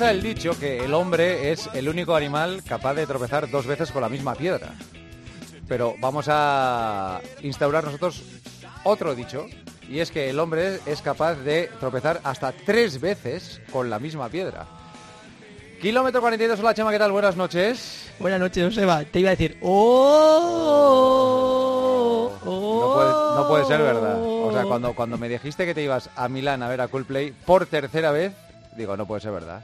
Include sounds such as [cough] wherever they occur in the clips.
El dicho que el hombre es el único animal capaz de tropezar dos veces con la misma piedra. Pero vamos a instaurar nosotros otro dicho, y es que el hombre es capaz de tropezar hasta tres veces con la misma piedra. Kilómetro 42, hola Chema, ¿qué tal? Buenas noches. Buenas noches, Joseba. Te iba a decir, ¡Oh! No puede, no puede ser verdad. O sea, cuando, cuando me dijiste que te ibas a Milán a ver a Coldplay por tercera vez, digo, no puede ser verdad.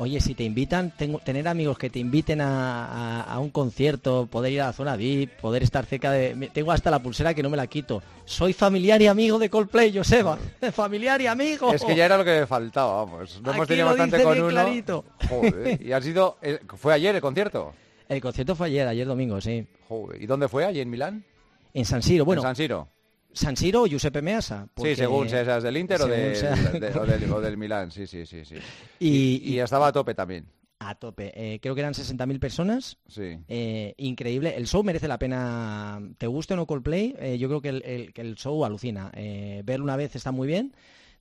Oye, si te invitan, tengo, tener amigos que te inviten a, a- a un concierto, poder ir a la zona VIP, poder estar cerca de... Tengo hasta la pulsera que no me la quito. Soy familiar y amigo de Coldplay, Joseba. [laughs] familiar y amigo. Es que ya era lo que me faltaba, vamos. No hemos tenido lo bastante dice con bien uno. clarito. Joder. Y ha sido... ¿Fue ayer el concierto? El concierto fue ayer, ayer domingo, sí. Joder. ¿Y dónde fue? ¿Allí en Milán? En San Siro, bueno, ¿En San Siro? San Siro o Giuseppe Meazza. Sí, porque- según seas del Inter o, según de- sea- de- [laughs] o del, o del Milán, sí, sí, sí. sí. [laughs] Y, Y estaba a tope también, a tope. Eh, creo que eran 60.000 personas. sí. Eh, increíble. El show merece la pena. ¿Te guste o no Coldplay? Eh, yo creo que el, el- que el show alucina. Eh, verlo una vez está muy bien.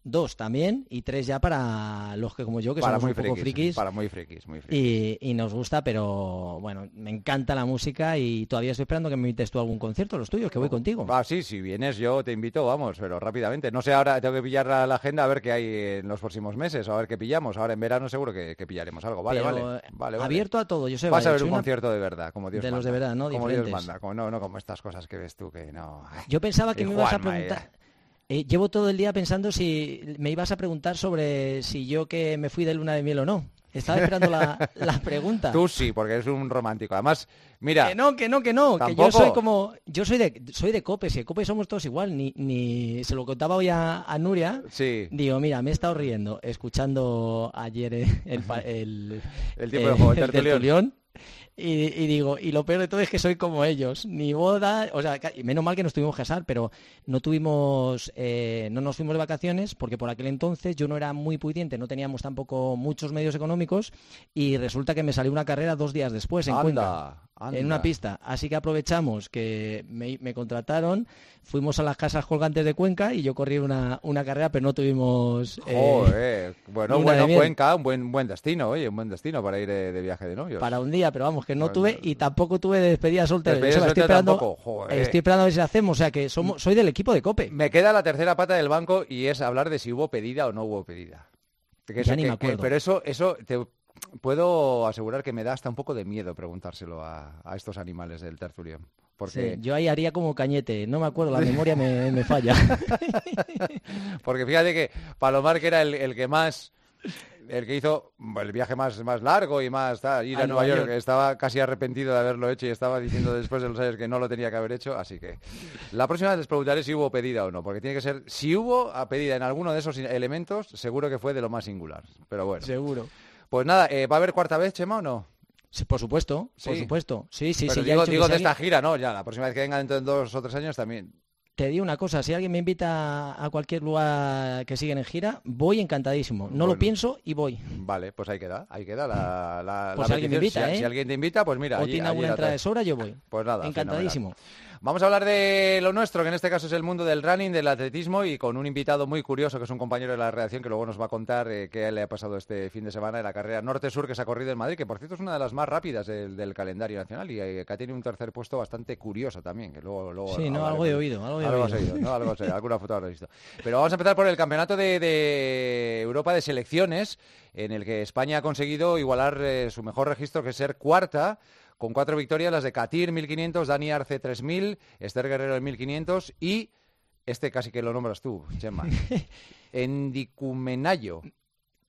Dos también. Y tres ya para los que como yo, que Para somos muy un poco frikis, frikis. Para muy frikis, muy frikis. Y, y nos gusta, pero bueno, me encanta la música y todavía estoy esperando que me invites tú a algún concierto, los tuyos, que voy contigo. Ah, sí, si vienes yo te invito, vamos, pero rápidamente. No sé, ahora tengo que pillar la, la agenda a ver qué hay en los próximos meses, a ver qué pillamos. Ahora en verano seguro que, que pillaremos algo. Vale, Pero, vale, eh, vale, vale. Abierto a todo, yo sé. Vas a ver un concierto de verdad, como Dios de manda. los de verdad, ¿no? Como Dios manda, como, no, no como estas cosas que ves tú que no... Yo pensaba que [laughs] me ibas a preguntar. Eh, llevo todo el día pensando si me ibas a preguntar sobre si yo que me fui de luna de miel o no. Estaba esperando la, [laughs] la pregunta. Tú sí, porque eres un romántico. Además, mira, Que no, que no, que no, que yo ¿Tampoco? soy como, yo soy de, soy de Cope, si en Cope somos todos igual, ni, ni se lo contaba hoy a, a Nuria, sí, digo, mira, me he estado riendo escuchando ayer eh, el, el, El tiempo de juego, el [laughs] el tertulión. tertulión, y, y digo, y lo peor de todo es que soy como ellos, ni boda, o sea, menos mal que nos tuvimos que casar, pero no tuvimos, eh, no nos fuimos de vacaciones porque por aquel entonces yo no era muy pudiente, no teníamos tampoco muchos medios económicos y resulta que me salió una carrera dos días después en Cuenca anda, en una pista. Así que aprovechamos que me, me contrataron, fuimos a las casas colgantes de Cuenca y yo corrí una, una carrera, pero no tuvimos... eh, Joder, bueno, bueno. Cuenca, un buen, buen destino, oye, un buen destino para ir de, de viaje de novios. para un día, pero vamos, que no tuve y tampoco tuve de despedida soltera. Despedida estoy, esperando, joder. estoy esperando a ver si la hacemos, o sea que somos, soy del equipo de COPE. Me queda la tercera pata del banco y es hablar de si hubo pedida o no hubo pedida. Que Ya eso- ni que- me que- acuerdo. pero eso, eso te puedo asegurar que me da hasta un poco de miedo preguntárselo a, a estos animales del tertulión. Porque, Sí, yo ahí haría como cañete, no me acuerdo, la [laughs] memoria me, me falla. [laughs] porque fíjate que Palomar, que era el, el que más el que hizo el viaje más, más largo y más tal, ir a, A Nueva York, York. estaba casi arrepentido de haberlo hecho y estaba diciendo después de los años que no lo tenía que haber hecho, así que la próxima vez les preguntaré si hubo pedida o no, porque tiene que ser, si hubo a pedida en alguno de esos elementos, seguro que fue de lo más singular, pero bueno. Seguro. Pues nada, eh, ¿va a haber cuarta vez, Chema, o no? Sí, por supuesto, por supuesto. Sí, sí, Pero sí. ya he digo, digo de esta gira, no, ya, la próxima vez que venga dentro de dos o tres años también. Te digo una cosa, si alguien me invita a cualquier lugar que siguen en gira, voy encantadísimo. No Bueno. lo pienso y voy. Vale, pues ahí queda, ahí queda la, la, Pues la si alguien me invita, si, ¿eh? si alguien te invita, pues mira, o allí, tiene alguna entrada de sobra, yo voy. Pues nada, Encantadísimo. Vamos a hablar de lo nuestro, que en este caso es el mundo del running, del atletismo, y con un invitado muy curioso, que es un compañero de la redacción, que luego nos va a contar eh, qué le ha pasado este fin de semana en la carrera Norte-Sur que se ha corrido en Madrid, que por cierto es una de las más rápidas del, del calendario nacional y eh, que ha tenido un tercer puesto bastante curioso también, que luego... luego Sí, no, algo he oído, algo he Algo has oído. oído, ¿no? Algo has oído, alguna foto habrás visto. Pero vamos a empezar por el campeonato de, de Europa de selecciones, en el que España ha conseguido igualar eh, su mejor registro, que es ser cuarta, con cuatro victorias, las de Katir 1500, Dani Arce 3000, Esther Guerrero en 1500 y este casi que lo nombras tú, Chema. [laughs] Endicumenayo.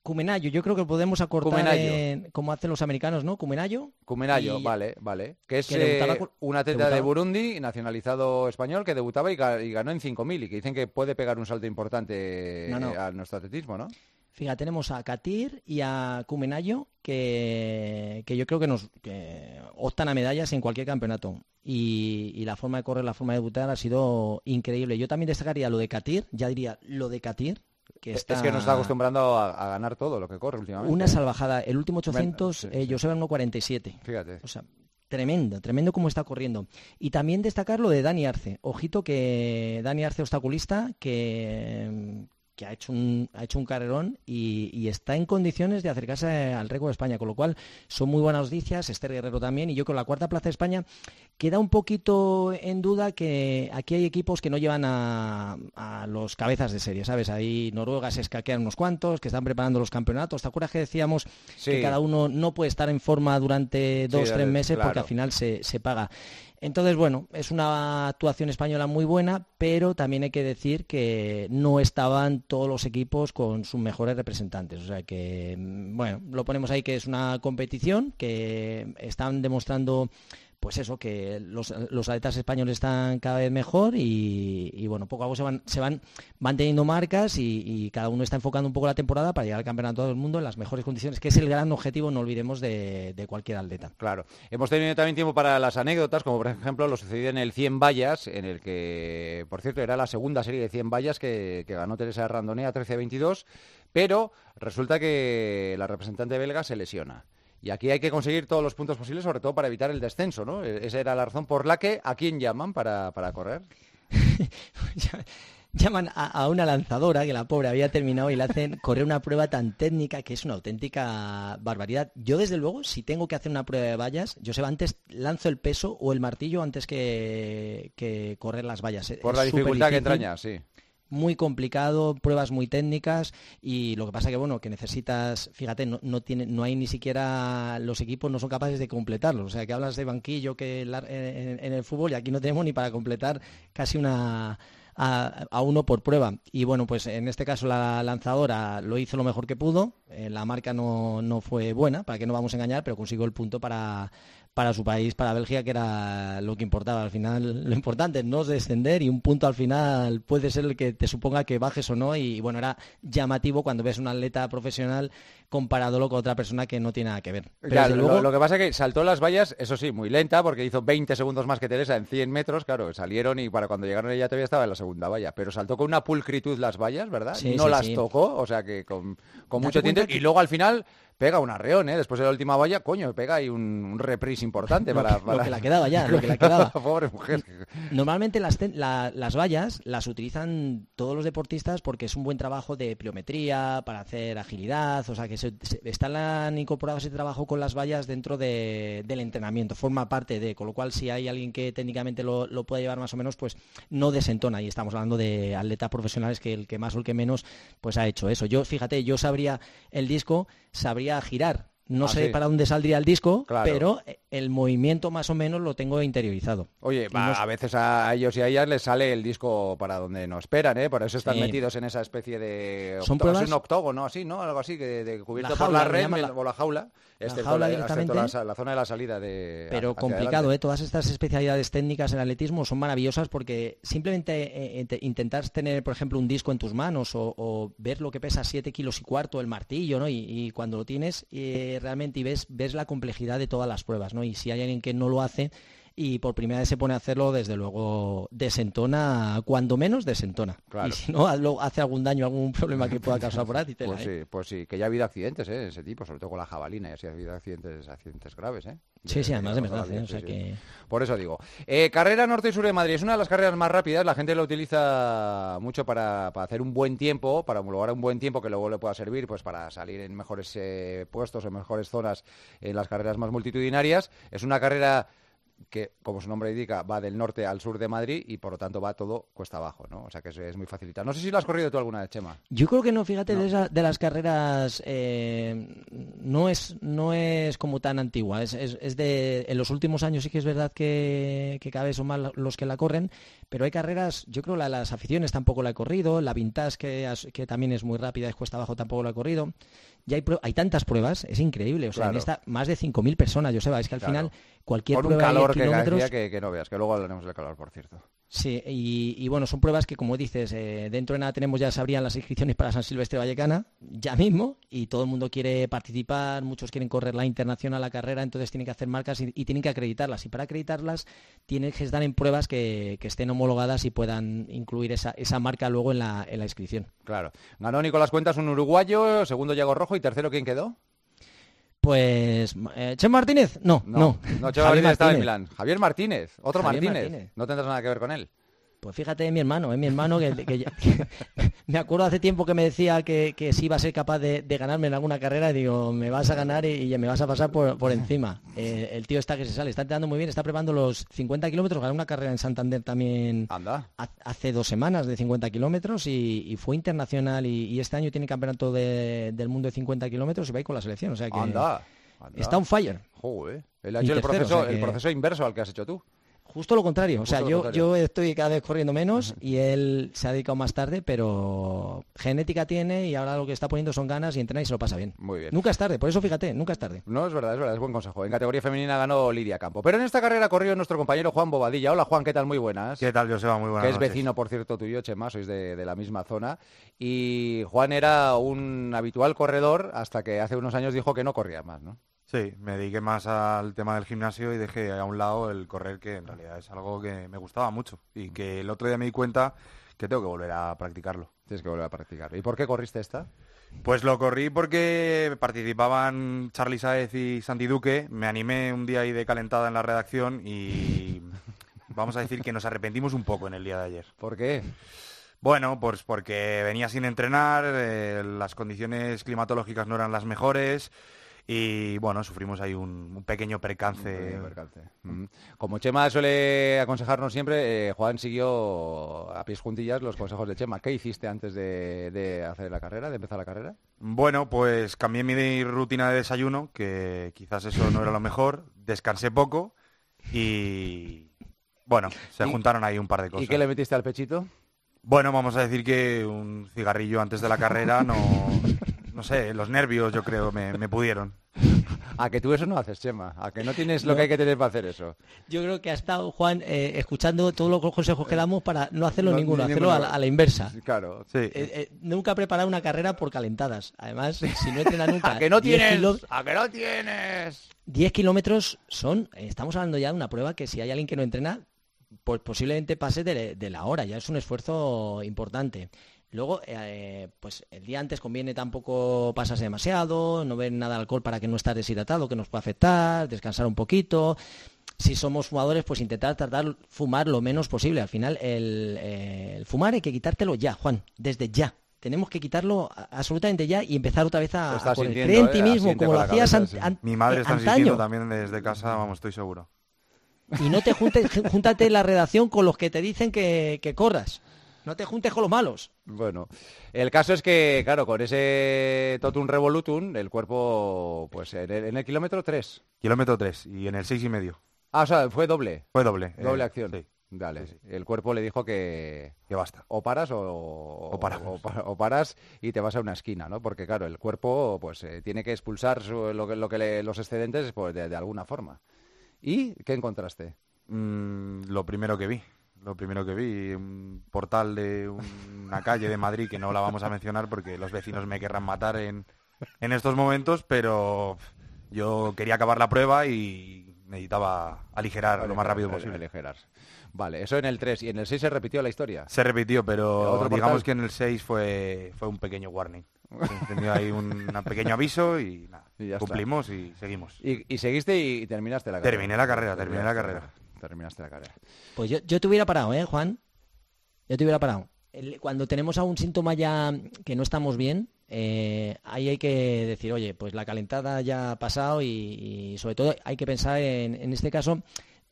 Cumenayo, yo creo que podemos acortar en- como hacen los americanos, ¿no? Cumenayo. Cumenayo, Y- vale, vale. Que es que debutaba eh, un atleta de. Burundi, nacionalizado español, que debutaba y, ga- y ganó en 5.000 y que dicen que puede pegar un salto importante No, no. eh, a nuestro atletismo, ¿no? Fíjate, tenemos a Katir y a Cumenayo que, que yo creo que nos que optan a medallas en cualquier campeonato. Y, y la forma de correr, la forma de debutar ha sido increíble. Yo también destacaría lo de Katir, ya diría lo de Katir, que está Es que nos está acostumbrando a, a ganar todo lo que corre últimamente. una salvajada. El último 800, sí, eh, sí. Joseba en 1.47. Fíjate. O sea, tremendo, tremendo cómo está corriendo. Y también destacar lo de Dani Arce. Ojito que Dani Arce, obstaculista, que, que ha hecho un, ha hecho un carrerón y, está en condiciones de acercarse al récord de España, con lo cual son muy buenas noticias, Esther Guerrero también, y yo con la cuarta plaza de España queda un poquito en duda que aquí hay equipos que no llevan a, los cabezas de serie, ¿sabes? Ahí Noruega se escaquean unos cuantos, que están preparando los campeonatos, ¿te acuerdas que decíamos que cada uno no puede estar en forma durante dos, tres meses porque al final se, se paga? Entonces, bueno, es una actuación española muy buena, pero también hay que decir que no estaban todos los equipos con sus mejores representantes. O sea que, mm, bueno, lo ponemos ahí que es una competición que están demostrando pues eso, que los, atletas españoles están cada vez mejor y, bueno, poco a poco se van, se teniendo marcas y, cada uno está enfocando un poco la temporada para llegar al campeonato del mundo en las mejores condiciones, que es el gran objetivo, no olvidemos, de, cualquier atleta. Claro. Hemos tenido también tiempo para las anécdotas, como por ejemplo lo sucedido en el 100 vallas, en el que, por cierto, era la segunda serie de 100 vallas que, que ganó Teresa Randonea 13-22, pero resulta que la representante belga se lesiona. Y aquí hay que conseguir todos los puntos posibles, sobre todo para evitar el descenso, ¿no? E-, esa era la razón por la que, ¿a quién llaman para, correr? [laughs] llaman a, una lanzadora que la pobre había terminado y le hacen correr una prueba tan técnica que es una auténtica barbaridad. Yo desde luego, si tengo que hacer una prueba de vallas, yo sé, antes lanzo el peso o el martillo antes que, que correr las vallas. Por la dificultad que entraña, sí muy complicado, pruebas muy técnicas y lo que pasa que bueno, que necesitas, fíjate, no, tiene, no hay ni siquiera los equipos no son capaces de completarlo. O sea, que hablas de banquillo que en, el fútbol y aquí no tenemos ni para completar casi una a, uno por prueba. Y bueno, pues en este caso la lanzadora lo hizo lo mejor que pudo. Eh, la marca no, no fue buena, para que no vamos a engañar, pero consiguió el punto para, para su país, para Bélgica, que era lo que importaba. Al final, lo importante es no descender y un punto al final puede ser el que te suponga que bajes o no. Y bueno, era llamativo cuando ves un atleta profesional comparándolo con otra persona que no tiene nada que ver. lo, que pasa es que saltó las vallas, eso sí, muy lenta, porque hizo 20 segundos más que Teresa en 100 metros, claro, salieron y para cuando llegaron ella todavía estaba en la segunda valla, pero saltó con una pulcritud las vallas, ¿verdad? no las tocó, o sea que con, mucho tiempo. Y luego al final pega un arreón, ¿eh? Después de la última valla, coño, pega ahí un, reprise importante para, Lo que la quedaba ya, lo que la [laughs] quedaba. Pobre mujer. Normalmente las, las vallas las utilizan todos los deportistas porque es un buen trabajo de pliometría, para hacer agilidad, o sea que están incorporados ese trabajo con las vallas dentro del entrenamiento, forma parte de, con lo cual si hay alguien que técnicamente lo, lo puede llevar más o menos, pues no desentona. Y estamos hablando de atletas profesionales que el que más o el que menos, pues ha hecho eso. Yo, fíjate, yo sabría el disco, sabría a girar. No ah, sé para dónde saldría el disco, pero el movimiento más o menos lo tengo interiorizado. Oye, a veces a ellos y a ellas les sale el disco para donde no esperan, ¿eh? Por eso están metidos en esa especie de... ¿Son pruebas? un octógono así, ¿no? Algo así, que de, cubierto por la red o la jaula. Jaula directamente. La, zona de la salida de... Pero complicado, ¿eh? Todas estas especialidades técnicas en atletismo son maravillosas porque simplemente eh, intentar tener, por ejemplo, un disco en tus manos o, ver lo que pesa 7 kilos y cuarto el martillo, ¿no? Y, cuando lo tienes eh, realmente y ves, ves la complejidad de todas las pruebas, ¿no? Y si hay alguien que no lo hace y por primera vez se pone a hacerlo, desde luego desentona, cuando menos desentona. Y si no, hace algún daño, algún problema que pueda causar por ahí. pues, sí, pues sí, que ya ha habido accidentes, ¿eh? Ese tipo, sobre todo con la jabalina, y así ha habido accidentes, accidentes graves, ¿eh? sí, sí, además de verdad, ¿eh? o sea que... Por eso digo. Eh, carrera norte y sur de Madrid es una de las carreras más rápidas, la gente lo utiliza mucho para, hacer un buen tiempo, para homologar un buen tiempo que luego le pueda servir pues para salir en mejores eh, puestos, en mejores zonas en las carreras más multitudinarias. Es una carrera que, como su nombre indica, va del norte al sur de Madrid y por lo tanto va todo cuesta abajo, ¿no? O sea que es, muy facilitado. No sé si lo has corrido tú alguna vez, Chema. Yo creo que no, fíjate, De, las carreras eh, no, es, no es como tan antigua. Es, es, de, en los últimos años sí que es verdad que, cada vez son más los que la corren, pero hay carreras, yo creo la las aficiones tampoco la he corrido, la Vintage que, que también es muy rápida, es cuesta abajo tampoco la he corrido. Ya hay, hay tantas pruebas, es increíble. O sea, en esta más de 5.000 personas, yo sé, es que al final cualquier Con un calor que, que, no veas, que luego hablaremos del calor, por cierto. Sí, y, bueno, son pruebas que, como dices, eh, dentro de nada tenemos, ya se abrían las inscripciones para San Silvestre Vallecana, ya mismo, y todo el mundo quiere participar, muchos quieren correr la internacional, la carrera, entonces tienen que hacer marcas y, tienen que acreditarlas. Y para acreditarlas, tienen que estar en pruebas que, estén homologadas y puedan incluir esa, esa marca luego en la, en la inscripción. Claro. Ganó Nicolás Cuentas, un uruguayo, segundo Yago Rojo y tercero, ¿quién quedó? Pues, eh, ¿Che Martínez? No, no. No, Che Martínez estaba en Milán. Javier Martínez, otro Martínez. No tendrás nada que ver con él. Pues fíjate, es mi hermano, es mi hermano que, que ya- que- [laughs] me acuerdo hace tiempo que me decía que, que sí iba a ser capaz de, de ganarme en alguna carrera y digo, me vas a ganar y, y me vas a pasar por, por encima. [laughs] Eh, el tío está que se sale, está entrenando muy bien, está preparando los 50 kilómetros, ganó una carrera en Santander también Anda. ha- hace dos semanas de 50 kilómetros y, y fue internacional y, y este año tiene campeonato de- del mundo de 50 kilómetros y va a ir con la selección, o sea que Anda. anda. está on fire. Joder. Él ha Y hecho el o proceso inverso al que has hecho tú. Justo lo contrario, o sea, yo, contrario. yo estoy cada vez corriendo menos y él se ha dedicado más tarde, pero genética tiene y ahora lo que está poniendo son ganas y entrena y se lo pasa bien. Muy bien. Nunca es tarde, por eso fíjate, nunca es tarde. No, es verdad, es verdad, es buen consejo. En categoría femenina ganó Lidia Campo. Pero en esta carrera corrió nuestro compañero Juan Bobadilla. Hola Juan, ¿qué tal? Muy buenas. ¿Qué tal, Joseba? Muy buenas que es noches. vecino, por cierto, tuyo, Chema, sois de, de la misma zona. Y Juan era un habitual corredor hasta que hace unos años dijo que no corría más, ¿no? Sí, me dediqué más al tema del gimnasio y dejé a un lado el correr, que en realidad es algo que me gustaba mucho y que el otro día me di cuenta que tengo que volver a practicarlo. Tienes que volver a practicar. ¿Y por qué corriste esta? Pues lo corrí porque participaban Charlie Saez y Santi Duque. Me animé un día ahí de calentada en la redacción y [laughs] vamos a decir que nos arrepentimos un poco en el día de ayer. ¿Por qué? Bueno, pues porque venía sin entrenar, eh, las condiciones climatológicas no eran las mejores y bueno, sufrimos ahí un, un pequeño percance. Pequeño percance. Mm. Como Chema suele aconsejarnos siempre, eh, Juan siguió a pies juntillas los consejos de Chema. ¿Qué hiciste antes de, de hacer la carrera, de empezar la carrera? Bueno, pues cambié mi rutina de desayuno, que quizás eso no era lo mejor, descansé poco y bueno, se ¿Y- juntaron ahí un par de cosas. ¿Y qué le metiste al pechito? Bueno, vamos a decir que un cigarrillo antes de la carrera no, [laughs] no sé, los nervios yo creo me, me pudieron. A que tú eso no haces, Chema. A que no tienes lo que hay que tener para hacer eso. Yo creo que ha estado Juan eh, escuchando todos los consejos que damos para no hacerlo No, ninguno, ni hacerlo a ninguno. la, a la inversa. Claro. Sí. Eh, eh, nunca preparar una carrera por calentadas. Además, si no entrena [laughs] nunca. ¿A que no 10 tienes? kilo- ¿A que no tienes? 10 kilómetros son, estamos hablando ya de una prueba que si hay alguien que no entrena, pues posiblemente pase de, de la hora, ya es un esfuerzo importante. Luego, eh, pues el día antes conviene tampoco pasarse demasiado, no ver nada de alcohol para que no estés deshidratado, que nos puede afectar, descansar un poquito. Si somos fumadores, pues intentar tratar fumar lo menos posible. Al final, el, eh, el fumar hay que quitártelo ya, Juan, desde ya. Tenemos que quitarlo absolutamente ya y empar otra vez a, a Cree en ¿eh? ti mismo, Asiente como lo hacías cabeza, an- an- Mi madre eh, está antaño. también desde casa, vamos, estoy seguro. Y no te juntes, [laughs] júntate en la redacción con los que te dicen que, que corras. No te juntes con los malos. Bueno, el caso es que, claro, con ese totum revolutum, el cuerpo, pues en el, en el kilómetro 3. Kilómetro 3 y en el seis y medio. Ah, o sea, fue doble. Fue doble. eh, Doble acción. Sí, Dale. Sí, sí. El cuerpo le dijo que que basta. o paras o, o, o pa- o paras y te vas a una esquina, ¿no? Porque, claro, el cuerpo pues eh, tiene que expulsar su- lo que, lo que le- los excedentes pues, de, de alguna forma. ¿Y qué encontraste? Mm, lo primero que vi. Lo primero que vi, un portal de una calle de Madrid que no la vamos a mencionar porque los vecinos me querrán matar en, en estos momentos, pero yo quería acabar la prueba y necesitaba aligerar lo más rápido posible. aligerar. Vale, eso en el 3. ¿Y en el 6 se repitió la historia? Se repitió, pero ¿Otro digamos portal? que en el 6 fue, fue un pequeño warning. Ahí un un pequeño aviso y nada, Y ya está. cumplimos y seguimos. Y, y seguiste y, terminaste la carrera. Terminé la carrera, terminé la carrera. Terminaste la carrera. Pues yo, yo te hubiera parado, ¿eh, Juan? Yo te hubiera parado. Cuando tenemos algún síntoma ya que no estamos bien, eh, ahí hay que decir, oye, pues la calentada ya ha pasado y, sobre todo hay que pensar en, en este caso,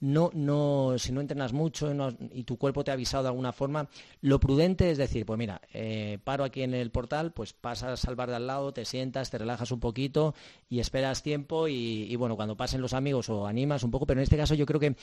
no, no, si no entrenas mucho y tu cuerpo te ha avisado de alguna forma, lo prudente es decir, pues mira, eh, paro aquí en el portal, pues pasas al bar de al lado, te sientas, te relajas un poquito y esperas tiempo y bueno, cuando pasen los amigos o animas un poco, pero en este caso yo creo que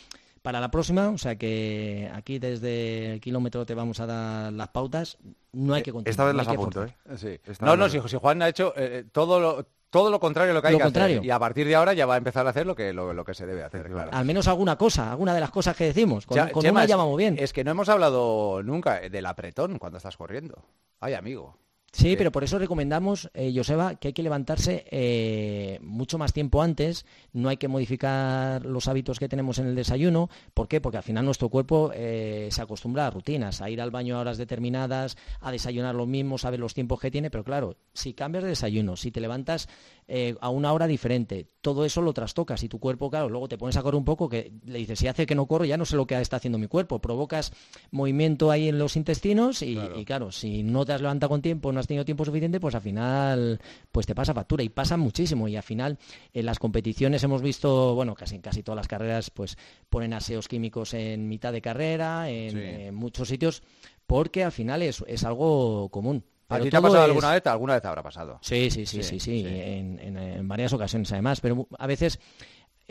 para la próxima, o sea que aquí desde el kilómetro te vamos a dar las pautas, no hay que continuar. Esta vez no las apunto. ¿eh? Sí. No, no, si, si Juan ha hecho eh, todo lo, todo lo contrario de lo que hay Lo que contrario. hacer. Y a partir de ahora ya va a empezar a hacer lo que, lo, lo que se debe hacer. claro. Al menos alguna cosa, alguna de las cosas que decimos. Con, Ya- con Chema, una es- ya vamos bien. Es que no hemos hablado nunca del apretón cuando estás corriendo. Ay, amigo. Sí, pero por eso recomendamos, eh, Joseba, que hay que levantarse eh, mucho más tiempo antes, no hay que modificar los hábitos que tenemos en el desayuno. ¿Por qué? Porque al final nuestro cuerpo eh, se acostumbra a rutinas, a ir al baño a horas determinadas, a desayunar lo mismo, saber los tiempos que tiene, pero claro, si cambias de desayuno, si te levantas eh, a una hora diferente, todo eso lo trastocas y tu cuerpo, claro, luego te pones a correr un poco, que le dices, si hace que no corro, ya no sé lo que está haciendo mi cuerpo, provocas movimiento ahí en los intestinos y y claro si no te has levantado con tiempo, no has tenido tiempo suficiente, pues al final pues te pasa factura y pasa muchísimo. Y al final en las competiciones hemos visto, bueno, casi en casi todas las carreras pues ponen aseos químicos en mitad de carrera, en, en muchos sitios, porque al final es, es algo común. ¿A Pero ti te ha pasado es- alguna vez? Alguna vez habrá pasado. Sí, sí, sí, Sí, sí, sí, sí. En, en- en varias ocasiones además, pero a veces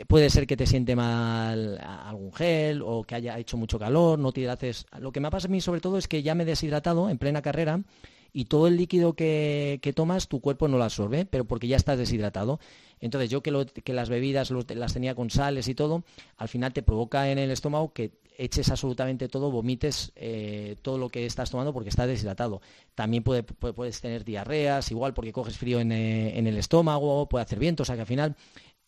puede ser que te siente mal algún gel o que haya hecho mucho calor, no te hidrates. Lo que me ha pasado a mí sobre todo es que ya me he deshidratado en plena carrera y todo el líquido que, que tomas tu cuerpo no lo absorbe, pero porque ya estás deshidratado. Entonces yo que, lo- que las bebidas las tenía con sales y todo, al final te provoca en el estómago que eches absolutamente todo, vomites eh, todo lo que estás tomando porque estás deshidratado. También puede- puede- puedes tener diarreas, igual porque coges frío en, eh, en el estómago, puede hacer viento, o sea que al final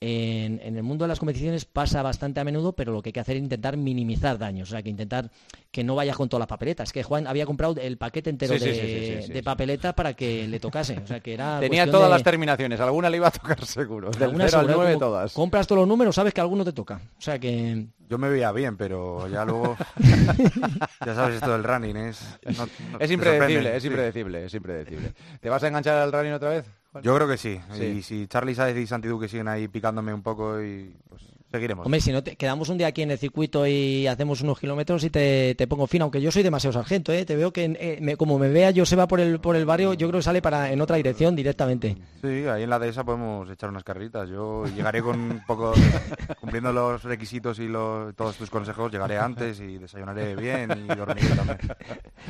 en, en el mundo de las competiciones pasa bastante a menudo, pero lo que hay que hacer es intentar minimizar daños, o sea que intentar que no vayas con toda la papeleta. Es que Juan había comprado el paquete entero Sí, de, sí, sí, sí, de sí. papeleta para que le tocase, o sea que era [laughs] Tenía todas de- las terminaciones, alguna le iba a tocar seguro. Del alguna 0 al seguro, 9 como todas. Compras todos los números, sabes que alguno te toca. O sea que Yo me veía bien, pero ya luego... [laughs] ya sabes, esto del running es... no- no- Es impredecible, es impredecible, es impredecible. ¿Te vas a enganchar al running otra vez? Juan? Yo creo que sí. Sí. Y si Charlie Sáez y Santi Duque siguen ahí picándome un poco y pues seguiremos. Hombre, si no, te, quedamos un día aquí en el circuito y hacemos unos kilómetros y te, te pongo fin, aunque yo soy demasiado sargento, ¿eh? Te veo que eh, me- como me vea yo se va por el, por el barrio, yo creo que sale para en otra dirección directamente. Sí, ahí en la dehesa podemos echar unas carreritas. Yo llegaré con un poco, [laughs] cumpliendo los requisitos y los- todos tus consejos, llegaré antes y desayunaré bien y dormiré [laughs] también.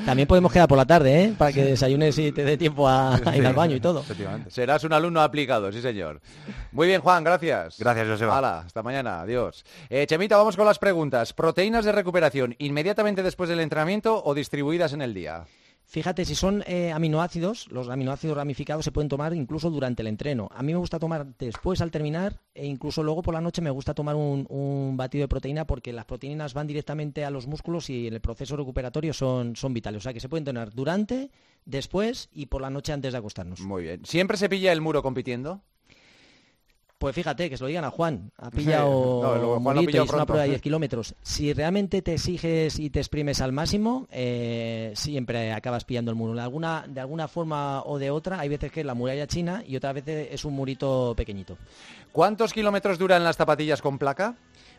También podemos quedar por la tarde, ¿eh? Para que desayunes y te dé tiempo a, a ir Sí, al baño y todo. Efectivamente. Serás un alumno aplicado, sí señor. Muy bien, Juan, gracias. Gracias, Joseba. Hala, hasta mañana, adiós. Eh, Chemita, vamos con las preguntas. ¿Proteínas de recuperación inmediatamente después del entrenamiento o distribuidas en el día? Fíjate, si son eh, aminoácidos, los aminoácidos ramificados se pueden tomar incluso durante el entreno. A mí me gusta tomar después al terminar e incluso luego por la noche me gusta tomar un, un batido de proteína porque las proteínas van directamente a los músculos y en el proceso recuperatorio son, son vitales. O sea que se pueden tomar durante, después y por la noche antes de acostarnos. Muy bien. ¿Siempre se pilla el muro compitiendo? Pues fíjate, que se lo digan a Juan. Ha [laughs] pillado No, luego Juan lo murito pilló y es una prueba de 10 [laughs] kilómetros. Si realmente te exiges y te exprimes al máximo, eh, siempre acabas pillando el muro. De alguna, de alguna forma o de otra, hay veces que es la muralla china y otras veces es un murito pequeñito. ¿Cuántos kilómetros duran las zapatillas con placa?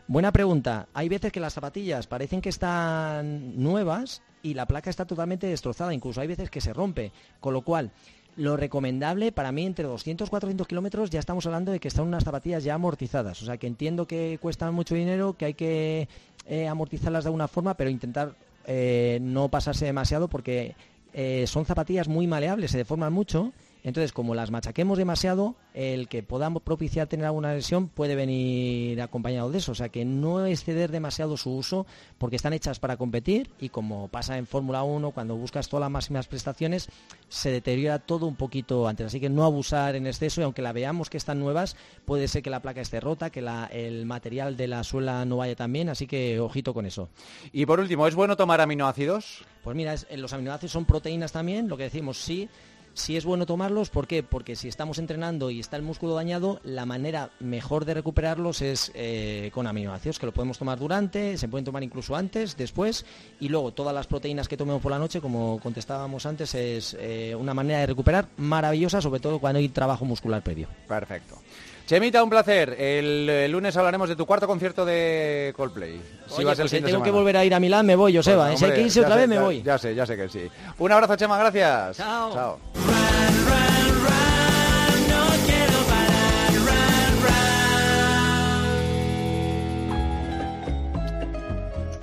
Buena pregunta. Hay veces que las zapatillas parecen que están nuevas y la placa está totalmente destrozada. Incluso hay veces que se rompe. Con lo cual, lo recomendable para mí entre 200 y 400 kilómetros ya estamos hablando de que están unas zapatillas ya amortizadas. O sea que entiendo que cuestan mucho dinero, que hay que eh, amortizarlas de alguna forma, pero intentar eh, no pasarse demasiado porque eh, son zapatillas muy maleables, se deforman mucho. Entonces, como las machaquemos demasiado, el que podamos propiciar tener alguna lesión puede venir acompañado de eso. O sea, que no exceder demasiado su uso porque están hechas para competir y como pasa en Fórmula 1, cuando buscas todas las máximas prestaciones, se deteriora todo un poquito antes. Así que no abusar en exceso y aunque la veamos que están nuevas, puede ser que la placa esté rota, que la- el material de la suela no vaya tan bien. Así que ojito con eso. Y por último, ¿es bueno tomar aminoácidos? Pues mira, es- los aminoácidos son proteínas también, lo que decimos sí. Sí es bueno tomarlos, ¿por qué? Porque si estamos entrenando y está el músculo dañado, la manera mejor de recuperarlos es eh, con aminoácidos, que lo podemos tomar durante, se pueden tomar incluso antes, después, y luego todas las proteínas que tomemos por la noche, como contestábamos antes, es eh, una manera de recuperar maravillosa, sobre todo cuando hay trabajo muscular previo. Perfecto. Chemita, un placer. El, eh, lunes hablaremos de tu cuarto concierto de Coldplay. Si Oye, vas el pues si fin de tengo que volver a ir a Milán, me voy, Joseba. Pues, si hay que hombre, irse otra sé, vez, me ya- voy. Ya sé, ya sé que sí. Un abrazo, Chema, gracias. Chao. Chao.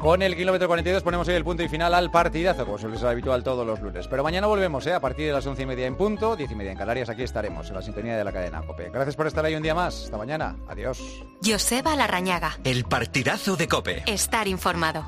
Con el kilómetro 42 ponemos hoy el punto y final al partidazo, como suele ser habitual todos los lunes. Pero mañana volvemos, ¿eh? a partir de las once y media en punto, diez y media en Canarias, aquí estaremos, en la sintonía de la cadena COPE. Gracias por estar ahí un día más. Hasta mañana. Adiós. Joseba Larrañaga. El partidazo de Cope. Estar informado.